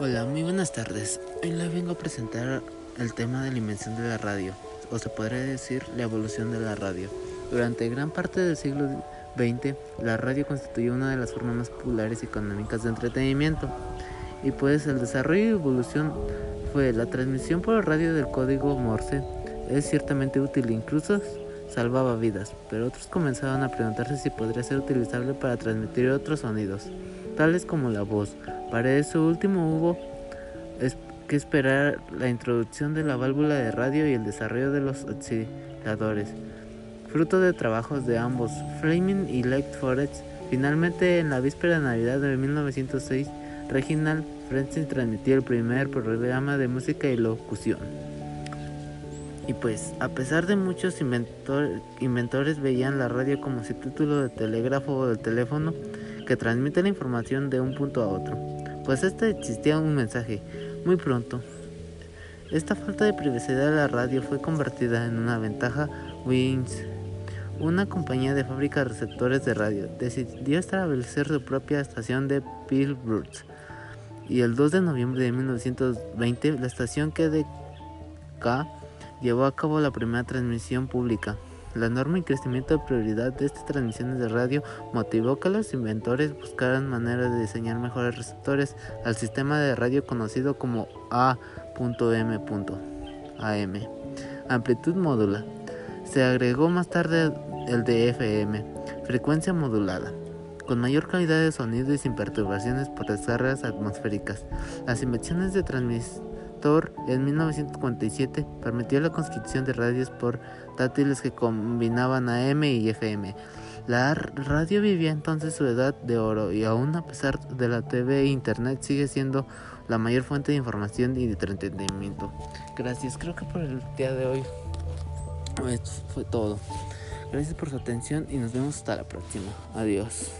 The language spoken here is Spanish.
Hola, muy buenas tardes. Hoy les vengo a presentar el tema de la invención de la radio, o se podría decir la evolución de la radio. Durante gran parte del siglo XX, la radio constituyó una de las formas más populares y económicas de entretenimiento. Y pues el desarrollo y evolución fue la transmisión por radio del código Morse. Es ciertamente útil, incluso salvaba vidas, pero otros comenzaron a preguntarse si podría ser utilizable para transmitir otros sonidos, tales como la voz, para eso último hubo que esperar la introducción de la válvula de radio y el desarrollo de los osciladores. Fruto de trabajos de ambos, Fleming y Lake Forest, finalmente en la víspera de Navidad de 1906, Reginald Francis transmitió el primer programa de música y locución. Y pues, a pesar de muchos inventores veían la radio como si título de telégrafo o de teléfono que transmite la información de un punto a otro pues este existía un mensaje. Muy pronto, esta falta de privacidad de la radio fue convertida en una ventaja. Wings, una compañía de fábrica de receptores de radio, decidió establecer su propia estación de Pittsburgh. Y el 2 de noviembre de 1920, la estación KDK llevó a cabo la primera transmisión pública. La enorme crecimiento de prioridad de estas transmisiones de radio motivó que los inventores buscaran maneras de diseñar mejores receptores al sistema de radio conocido como A.M.AM, amplitud módula. Se agregó más tarde el de FM, frecuencia modulada, con mayor calidad de sonido y sin perturbaciones por descargas atmosféricas. Las invenciones de transmisión en 1947 permitió la construcción de radios portátiles que combinaban AM y FM. La radio vivía entonces su edad de oro y aún a pesar de la TV e Internet sigue siendo la mayor fuente de información y de entretenimiento. Gracias, creo que por el día de hoy esto fue todo. Gracias por su atención y nos vemos hasta la próxima. Adiós.